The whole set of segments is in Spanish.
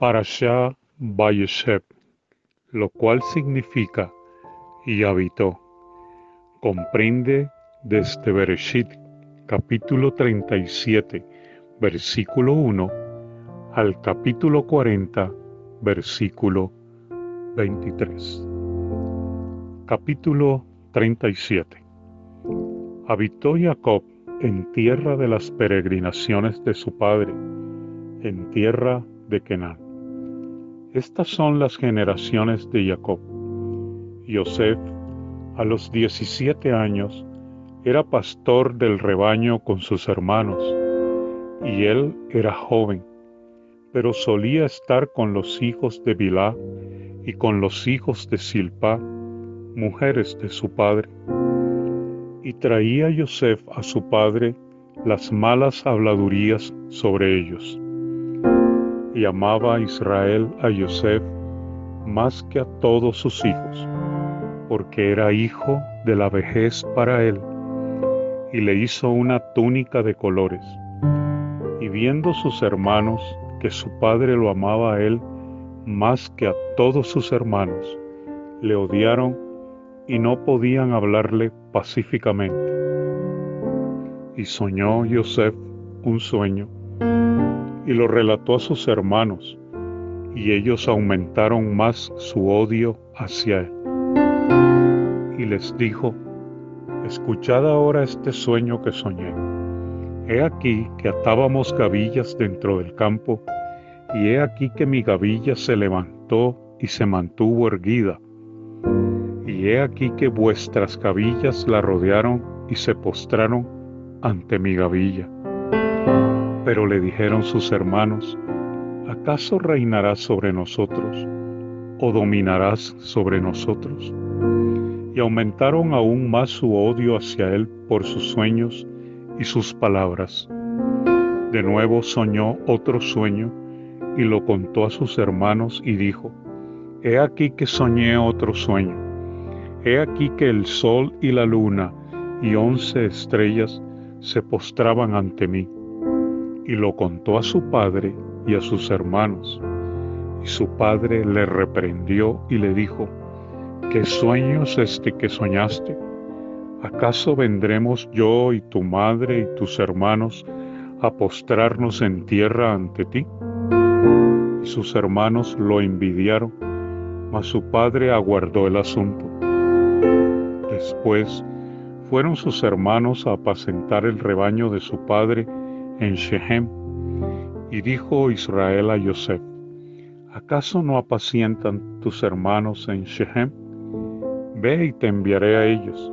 Parashá Vayeshev, lo cual significa y habitó. Comprende desde Bereshit, capítulo 37, versículo 1, al capítulo 40, versículo 23. Capítulo 37. Habitó Jacob en tierra de las peregrinaciones de su padre, en tierra de Kenan. Estas son las generaciones de Jacob. Yosef, a los 17 años, era pastor del rebaño con sus hermanos, y él era joven, pero solía estar con los hijos de Bilá y con los hijos de Silpa, mujeres de su padre y traía Yosef a su padre las malas habladurías sobre ellos. Y amaba a Israel a Yosef más que a todos sus hijos, porque era hijo de la vejez para él, y le hizo una túnica de colores. Y viendo sus hermanos que su padre lo amaba a él más que a todos sus hermanos, le odiaron y no podían hablarle pacíficamente. Y soñó Yosef un sueño y lo relató a sus hermanos, y ellos aumentaron más su odio hacia él. Y les dijo, escuchad ahora este sueño que soñé. He aquí que atábamos gavillas dentro del campo, y he aquí que mi gavilla se levantó y se mantuvo erguida y he aquí que vuestras gavillas la rodearon y se postraron ante mi gavilla. Pero le dijeron sus hermanos, ¿acaso reinarás sobre nosotros o dominarás sobre nosotros? Y aumentaron aún más su odio hacia él por sus sueños y sus palabras. De nuevo soñó otro sueño y lo contó a sus hermanos y dijo, He aquí que soñé otro sueño He aquí que el sol y la luna y once estrellas se postraban ante mí. Y lo contó a su padre y a sus hermanos. Y su padre le reprendió y le dijo, ¿qué sueño es este que soñaste? ¿Acaso vendremos yo y tu madre y tus hermanos a postrarnos en tierra ante ti? Y sus hermanos lo envidiaron, mas su padre aguardó el asunto. Después fueron sus hermanos a apacentar el rebaño de su padre en Shechem. Y dijo Israel a Yosef, ¿acaso no apacientan tus hermanos en Shechem? Ve y te enviaré a ellos.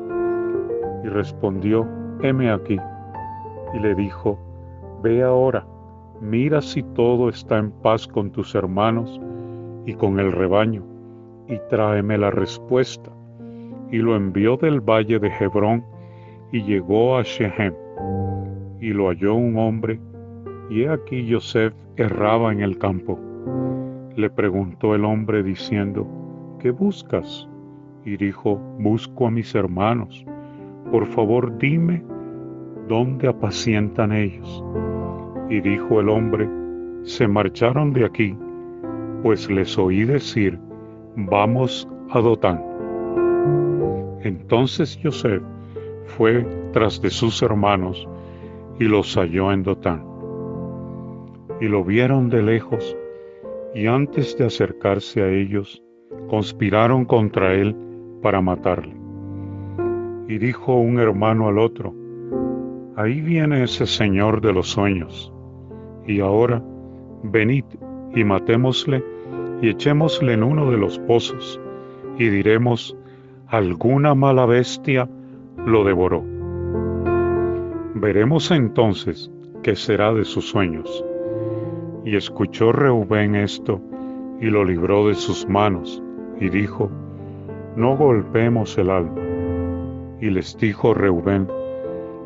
Y respondió, heme aquí. Y le dijo, ve ahora, mira si todo está en paz con tus hermanos y con el rebaño, y tráeme la respuesta y lo envió del valle de Hebrón y llegó a Shechem. Y lo halló un hombre, y he aquí Yosef erraba en el campo. Le preguntó el hombre diciendo, ¿qué buscas? Y dijo, busco a mis hermanos. Por favor dime, ¿dónde apacientan ellos? Y dijo el hombre, se marcharon de aquí, pues les oí decir, vamos a Dotán. Entonces José fue tras de sus hermanos y los halló en Dotán. Y lo vieron de lejos, y antes de acercarse a ellos, conspiraron contra él para matarle. Y dijo un hermano al otro, Ahí viene ese señor de los sueños, y ahora venid y matémosle y echémosle en uno de los pozos, y diremos, alguna mala bestia lo devoró. Veremos entonces qué será de sus sueños. Y escuchó Reubén esto y lo libró de sus manos y dijo, no golpemos el alma. Y les dijo Reubén,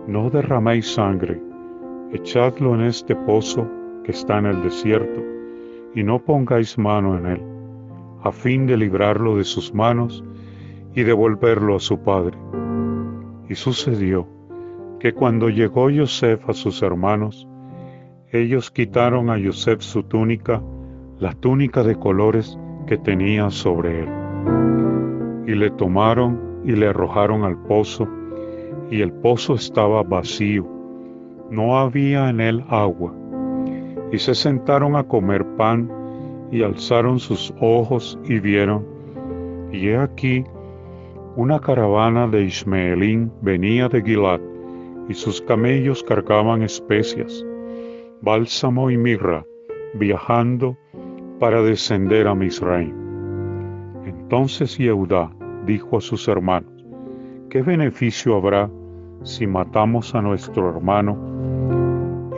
no derraméis sangre, echadlo en este pozo que está en el desierto, y no pongáis mano en él, a fin de librarlo de sus manos y devolverlo a su padre. Y sucedió que cuando llegó Yosef a sus hermanos, ellos quitaron a Yosef su túnica, la túnica de colores que tenía sobre él. Y le tomaron y le arrojaron al pozo, y el pozo estaba vacío, no había en él agua. Y se sentaron a comer pan, y alzaron sus ojos y vieron, y he aquí, una caravana de Ismaelín venía de Gilad, y sus camellos cargaban especias, bálsamo y mirra, viajando para descender a Misraim. Entonces Yehudá dijo a sus hermanos, ¿qué beneficio habrá si matamos a nuestro hermano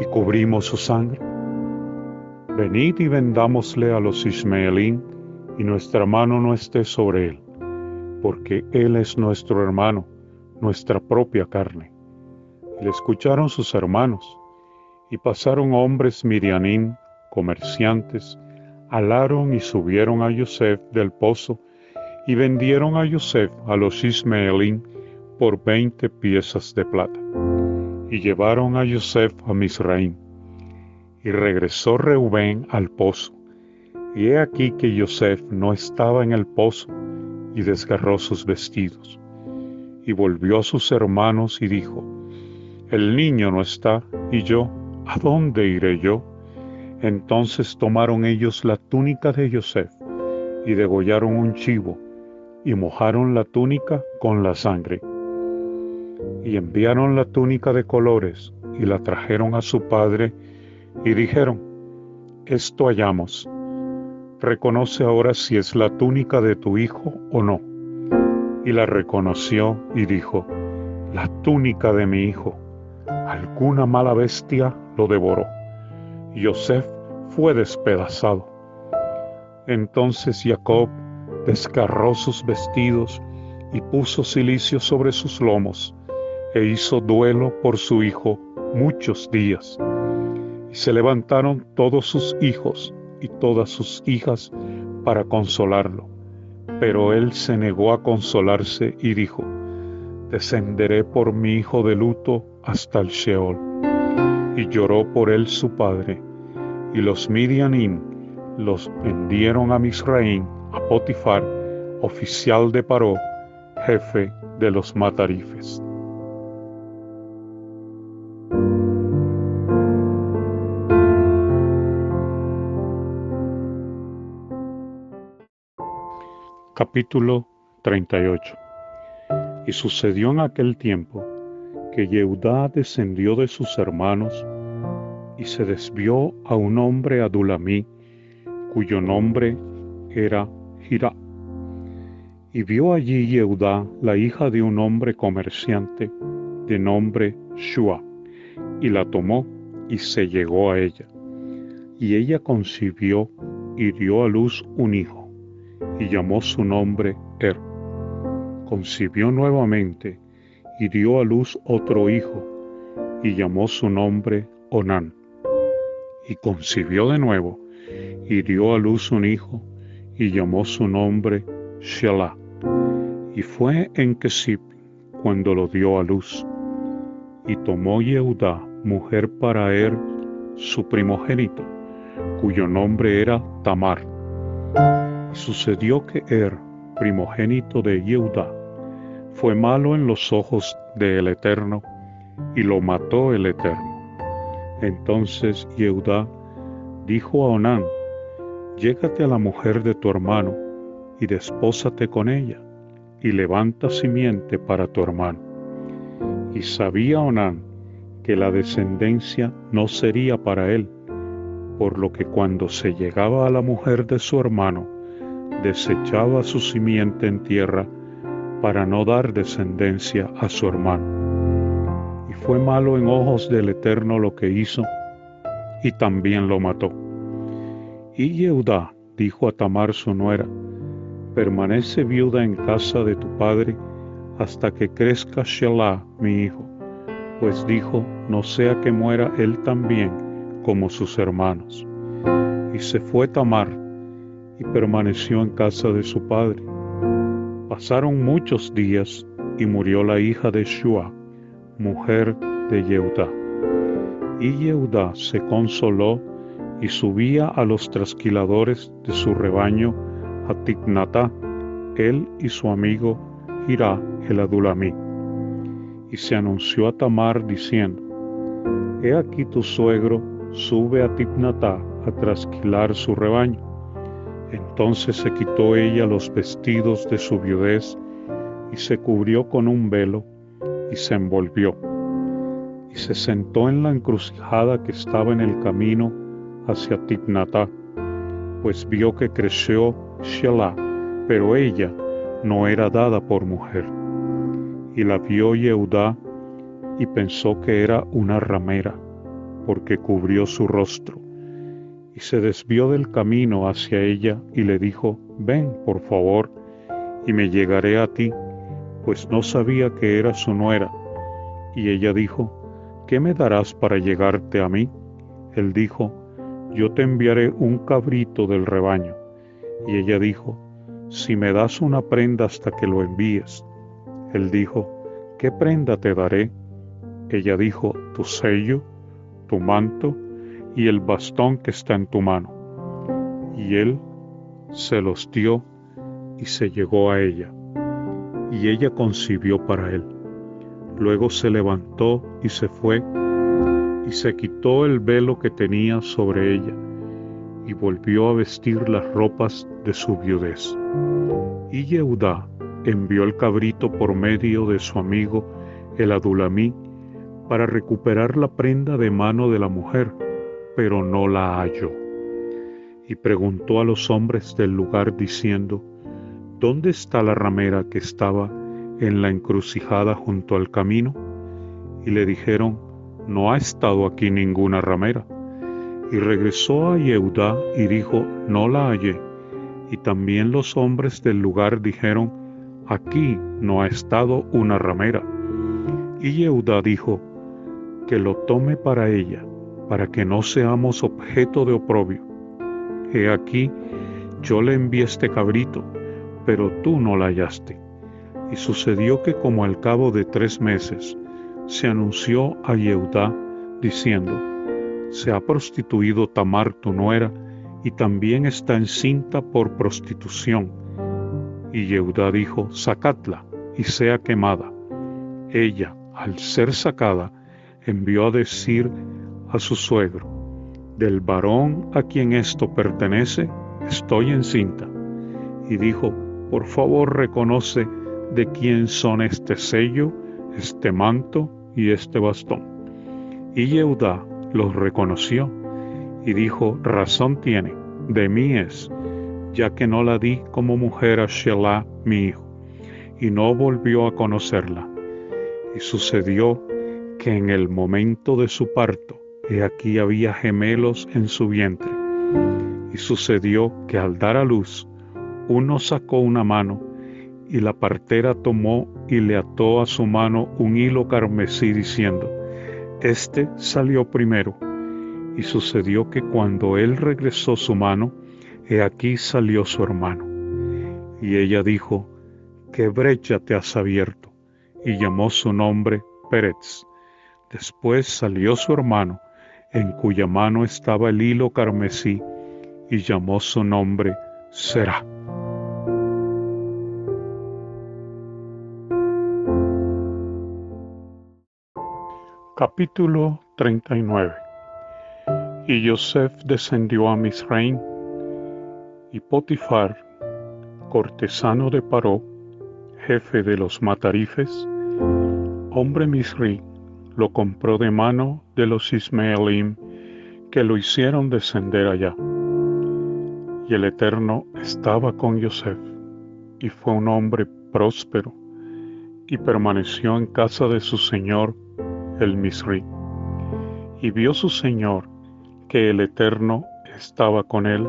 y cubrimos su sangre? Venid y vendámosle a los Ismaelín y nuestra mano no esté sobre él porque Él es nuestro hermano, nuestra propia carne. Le escucharon sus hermanos, y pasaron hombres Mirianín, comerciantes, alaron y subieron a Yosef del pozo, y vendieron a Yosef a los Ismaelín por veinte piezas de plata. Y llevaron a Yosef a Misraim. Y regresó Reubén al pozo. Y he aquí que Yosef no estaba en el pozo, y desgarró sus vestidos. Y volvió a sus hermanos y dijo, El niño no está, y yo, ¿a dónde iré yo? Entonces tomaron ellos la túnica de Joseph y degollaron un chivo y mojaron la túnica con la sangre. Y enviaron la túnica de colores y la trajeron a su padre y dijeron, Esto hallamos reconoce ahora si es la túnica de tu hijo o no. Y la reconoció y dijo, la túnica de mi hijo. Alguna mala bestia lo devoró. Yosef fue despedazado. Entonces Jacob descarró sus vestidos y puso silicio sobre sus lomos e hizo duelo por su hijo muchos días. Y se levantaron todos sus hijos y todas sus hijas para consolarlo. Pero él se negó a consolarse y dijo, descenderé por mi hijo de luto hasta el Sheol. Y lloró por él su padre. Y los Midianim los vendieron a Misraín, a Potifar, oficial de Paró, jefe de los matarifes. Capítulo 38 Y sucedió en aquel tiempo que Yehudá descendió de sus hermanos y se desvió a un hombre adulamí cuyo nombre era Girá. Y vio allí Yehudá la hija de un hombre comerciante de nombre Shua, y la tomó y se llegó a ella. Y ella concibió y dio a luz un hijo y llamó su nombre Er. Concibió nuevamente y dio a luz otro hijo y llamó su nombre Onán. Y concibió de nuevo y dio a luz un hijo y llamó su nombre Shelah. Y fue en Kesip cuando lo dio a luz. Y tomó Yehuda mujer para Er, su primogénito, cuyo nombre era Tamar Sucedió que Er, primogénito de Yehuda, fue malo en los ojos del Eterno, y lo mató el Eterno. Entonces Yehuda dijo a Onán, Llégate a la mujer de tu hermano, y despósate con ella, y levanta simiente para tu hermano. Y sabía Onán que la descendencia no sería para él, por lo que cuando se llegaba a la mujer de su hermano, desechaba su simiente en tierra para no dar descendencia a su hermano. Y fue malo en ojos del Eterno lo que hizo, y también lo mató. Y Yehudá dijo a Tamar su nuera, permanece viuda en casa de tu padre hasta que crezca Shelah, mi hijo, pues dijo, no sea que muera él también como sus hermanos. Y se fue Tamar y permaneció en casa de su padre. Pasaron muchos días y murió la hija de Shua, mujer de Yehudá. Y Yehudá se consoló y subía a los trasquiladores de su rebaño a Tignatá, él y su amigo Hirá el Adulamí. Y se anunció a Tamar diciendo, He aquí tu suegro sube a Tignatá a trasquilar su rebaño. Entonces se quitó ella los vestidos de su viudez y se cubrió con un velo y se envolvió. Y se sentó en la encrucijada que estaba en el camino hacia Tignatá, pues vio que creció Shelah, pero ella no era dada por mujer. Y la vio Yehudá y pensó que era una ramera, porque cubrió su rostro. Y se desvió del camino hacia ella y le dijo, ven, por favor, y me llegaré a ti, pues no sabía que era su nuera. Y ella dijo, ¿qué me darás para llegarte a mí? Él dijo, yo te enviaré un cabrito del rebaño. Y ella dijo, si me das una prenda hasta que lo envíes. Él dijo, ¿qué prenda te daré? Ella dijo, tu sello, tu manto y el bastón que está en tu mano. Y él se los dio y se llegó a ella. Y ella concibió para él. Luego se levantó y se fue y se quitó el velo que tenía sobre ella y volvió a vestir las ropas de su viudez. Y Yehudá envió el cabrito por medio de su amigo el Adulamí para recuperar la prenda de mano de la mujer, pero no la halló. Y preguntó a los hombres del lugar diciendo, ¿Dónde está la ramera que estaba en la encrucijada junto al camino? Y le dijeron, No ha estado aquí ninguna ramera. Y regresó a Yehudá y dijo, No la hallé. Y también los hombres del lugar dijeron, Aquí no ha estado una ramera. Y Yehudá dijo, Que lo tome para ella, para que no seamos objeto de oprobio. He aquí, yo le envié este cabrito, pero tú no la hallaste. Y sucedió que como al cabo de tres meses, se anunció a Yehudá diciendo, se ha prostituido Tamar tu nuera, y también está encinta por prostitución. Y Yehudá dijo, sacadla y sea quemada. Ella, al ser sacada, envió a decir a su suegro, del varón a quien esto pertenece, estoy encinta. Y dijo, por favor reconoce de quién son este sello, este manto y este bastón. Y Yehudá los reconoció y dijo, razón tiene, de mí es, ya que no la di como mujer a Shelah, mi hijo, y no volvió a conocerla. Y sucedió que en el momento de su parto, aquí había gemelos en su vientre. Y sucedió que al dar a luz, uno sacó una mano, y la partera tomó y le ató a su mano un hilo carmesí, diciendo, Este salió primero. Y sucedió que cuando él regresó su mano, he aquí salió su hermano. Y ella dijo, ¿qué brecha te has abierto? Y llamó su nombre Pérez. Después salió su hermano, en cuya mano estaba el hilo carmesí, y llamó su nombre Será. Capítulo 39 Y Joseph descendió a Misraim, y Potifar, cortesano de Paró, jefe de los matarifes, hombre misri, lo compró de mano de los Ismaelim que lo hicieron descender allá. Y el Eterno estaba con Joseph, y fue un hombre próspero, y permaneció en casa de su señor el Misri. Y vio su Señor que el Eterno estaba con él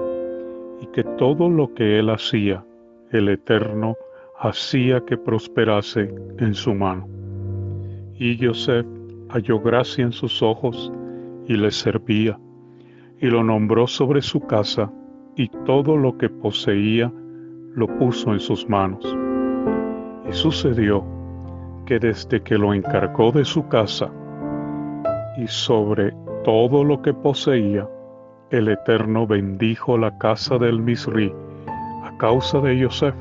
y que todo lo que él hacía, el Eterno hacía que prosperase en su mano. Y Joseph halló gracia en sus ojos y le servía, y lo nombró sobre su casa, y todo lo que poseía lo puso en sus manos. Y sucedió que desde que lo encargó de su casa y sobre todo lo que poseía, el Eterno bendijo la casa del Misri a causa de Yosef,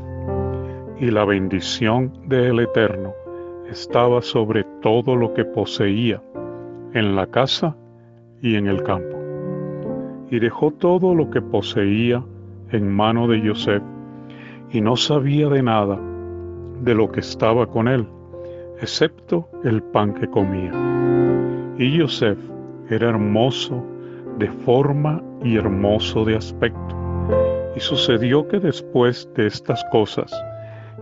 y la bendición del Eterno estaba sobre todo lo que poseía, en la casa y en el campo. Y dejó todo lo que poseía en mano de Yosef, y no sabía de nada de lo que estaba con él, excepto el pan que comía. Y Yosef era hermoso de forma y hermoso de aspecto. Y sucedió que después de estas cosas,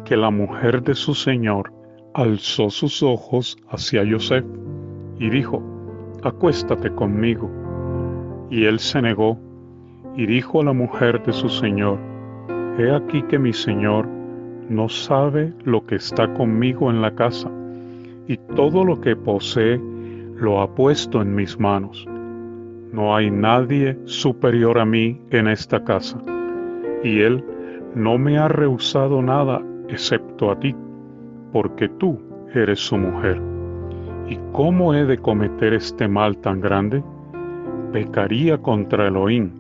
que la mujer de su señor alzó sus ojos hacia Yosef y dijo, acuéstate conmigo. Y él se negó y dijo a la mujer de su señor, he aquí que mi señor no sabe lo que está conmigo en la casa, y todo lo que posee lo ha puesto en mis manos. No hay nadie superior a mí en esta casa, y él no me ha rehusado nada excepto a ti, porque tú eres su mujer. ¿Y cómo he de cometer este mal tan grande? Pecaría contra Elohim.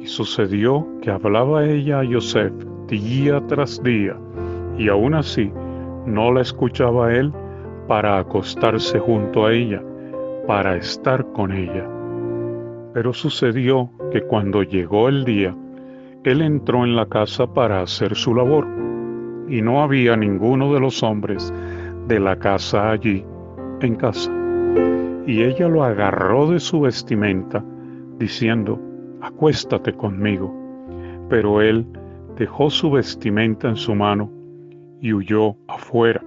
Y sucedió que hablaba ella a Yosef día tras día, y aún así no la escuchaba él para acostarse junto a ella, para estar con ella. Pero sucedió que cuando llegó el día, él entró en la casa para hacer su labor, y no había ninguno de los hombres de la casa allí en casa. Y ella lo agarró de su vestimenta, diciendo, acuéstate conmigo. Pero él dejó su vestimenta en su mano y huyó afuera.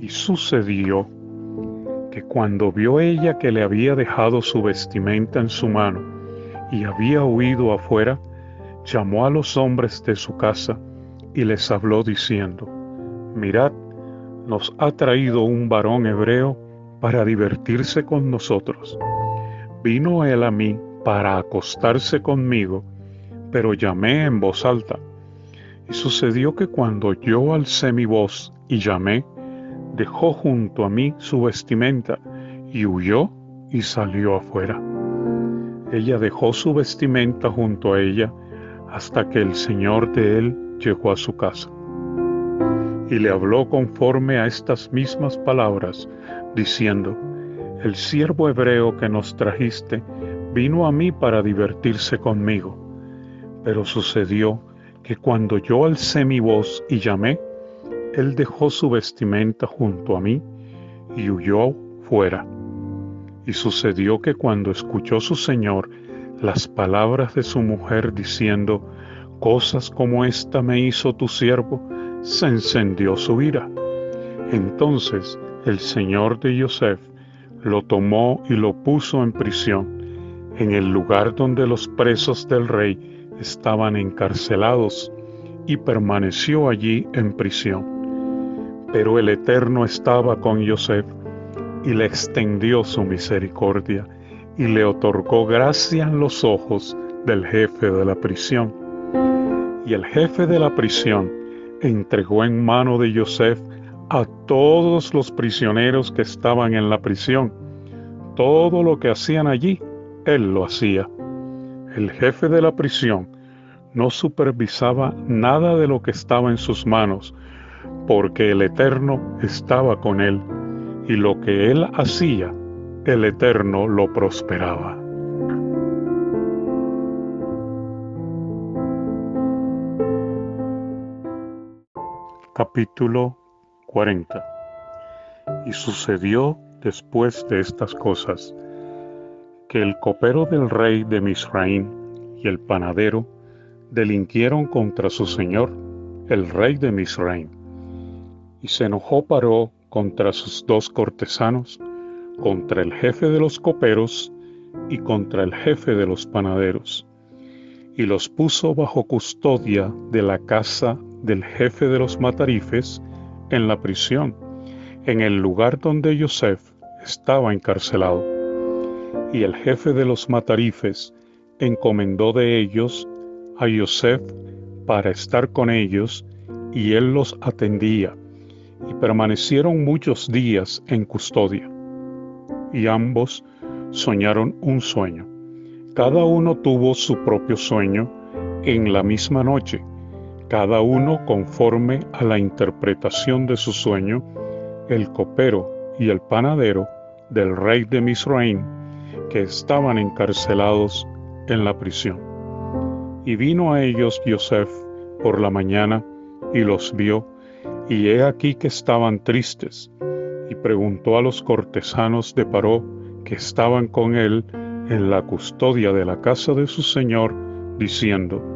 Y sucedió que cuando vio ella que le había dejado su vestimenta en su mano y había huido afuera, llamó a los hombres de su casa y les habló diciendo, Mirad, nos ha traído un varón hebreo para divertirse con nosotros. Vino él a mí para acostarse conmigo, pero llamé en voz alta y sucedió que cuando yo alcé mi voz y llamé, dejó junto a mí su vestimenta y huyó y salió afuera. Ella dejó su vestimenta junto a ella hasta que el Señor de él llegó a su casa. Y le habló conforme a estas mismas palabras, diciendo, El siervo hebreo que nos trajiste vino a mí para divertirse conmigo. Pero sucedió que cuando yo alcé mi voz y llamé, él dejó su vestimenta junto a mí y huyó fuera. Y sucedió que cuando escuchó su señor las palabras de su mujer diciendo, cosas como esta me hizo tu siervo, se encendió su ira. Entonces el señor de Yosef lo tomó y lo puso en prisión, en el lugar donde los presos del rey estaban encarcelados y permaneció allí en prisión. Pero el Eterno estaba con Joseph y le extendió su misericordia y le otorgó gracia en los ojos del jefe de la prisión. Y el jefe de la prisión entregó en mano de Joseph a todos los prisioneros que estaban en la prisión. Todo lo que hacían allí, él lo hacía el jefe de la prisión no supervisaba nada de lo que estaba en sus manos, porque el Eterno estaba con él, y lo que él hacía, el Eterno lo prosperaba. Capítulo 40 Y sucedió después de estas cosas, que el copero del rey de Misraim y el panadero delinquieron contra su señor, el rey de Misraim. Y se enojó Paró contra sus dos cortesanos, contra el jefe de los coperos y contra el jefe de los panaderos, y los puso bajo custodia de la casa del jefe de los matarifes en la prisión, en el lugar donde Yosef estaba encarcelado y el jefe de los matarifes encomendó de ellos a Yosef para estar con ellos, y él los atendía, y permanecieron muchos días en custodia. Y ambos soñaron un sueño, Cada uno tuvo su propio sueño en la misma noche, cada uno conforme a la interpretación de su sueño, el copero y el panadero del rey de Misraim, que estaban encarcelados en la prisión. Y vino a ellos Yosef por la mañana y los vio, y he aquí que estaban tristes, y preguntó a los cortesanos de Paró que estaban con él en la custodia de la casa de su señor, diciendo,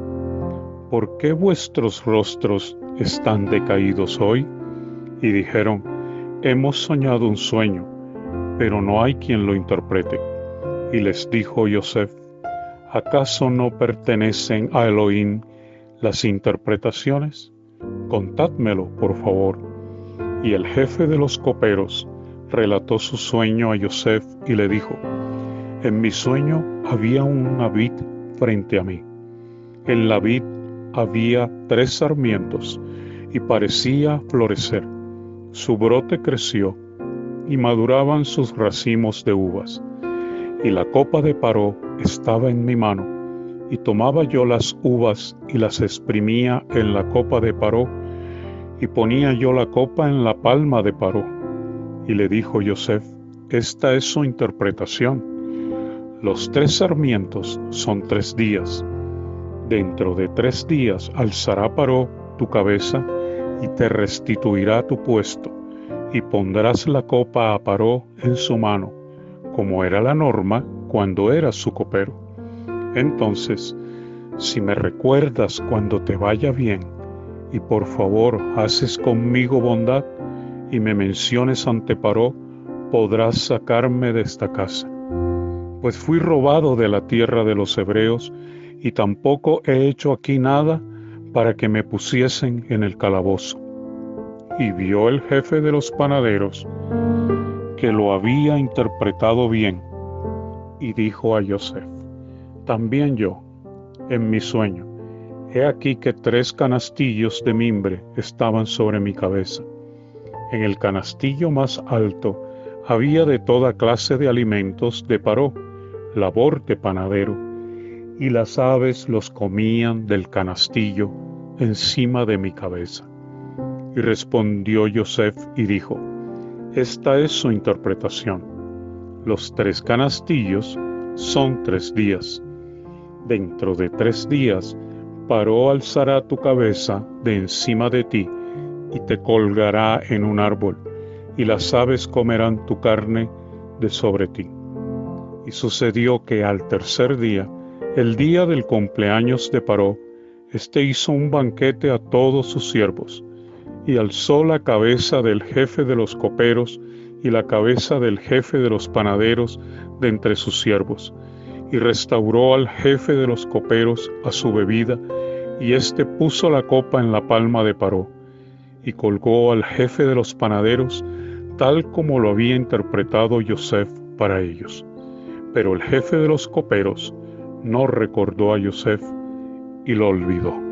¿por qué vuestros rostros están decaídos hoy? Y dijeron, hemos soñado un sueño, pero no hay quien lo interprete. Y les dijo Yosef, ¿acaso no pertenecen a Elohim las interpretaciones? Contádmelo, por favor. Y el jefe de los coperos relató su sueño a Yosef y le dijo, en mi sueño había una vid frente a mí. En la vid había tres sarmientos y parecía florecer. Su brote creció y maduraban sus racimos de uvas. Y la copa de Paró estaba en mi mano, y tomaba yo las uvas y las exprimía en la copa de Paró, y ponía yo la copa en la palma de Paró. Y le dijo Yosef, esta es su interpretación. Los tres sarmientos son tres días. Dentro de tres días alzará Paró tu cabeza y te restituirá tu puesto, y pondrás la copa a Paró en su mano, como era la norma cuando eras su copero. Entonces, si me recuerdas cuando te vaya bien, y por favor haces conmigo bondad, y me menciones ante Paró, podrás sacarme de esta casa. Pues fui robado de la tierra de los hebreos, y tampoco he hecho aquí nada para que me pusiesen en el calabozo. Y vio el jefe de los panaderos que lo había interpretado bien, y dijo a Yosef, también yo, en mi sueño, he aquí que tres canastillos de mimbre estaban sobre mi cabeza. En el canastillo más alto había de toda clase de alimentos de paró, labor de panadero, y las aves los comían del canastillo encima de mi cabeza. Y respondió Yosef y dijo, Esta es su interpretación. Los tres canastillos son tres días. Dentro de tres días, Paró alzará tu cabeza de encima de ti y te colgará en un árbol, y las aves comerán tu carne de sobre ti. Y sucedió que al tercer día, el día del cumpleaños de Paró, éste hizo un banquete a todos sus siervos, y alzó la cabeza del jefe de los coperos y la cabeza del jefe de los panaderos de entre sus siervos, y restauró al jefe de los coperos a su bebida, y éste puso la copa en la palma de Paró, y colgó al jefe de los panaderos, tal como lo había interpretado Yosef para ellos. Pero el jefe de los coperos no recordó a Yosef y lo olvidó.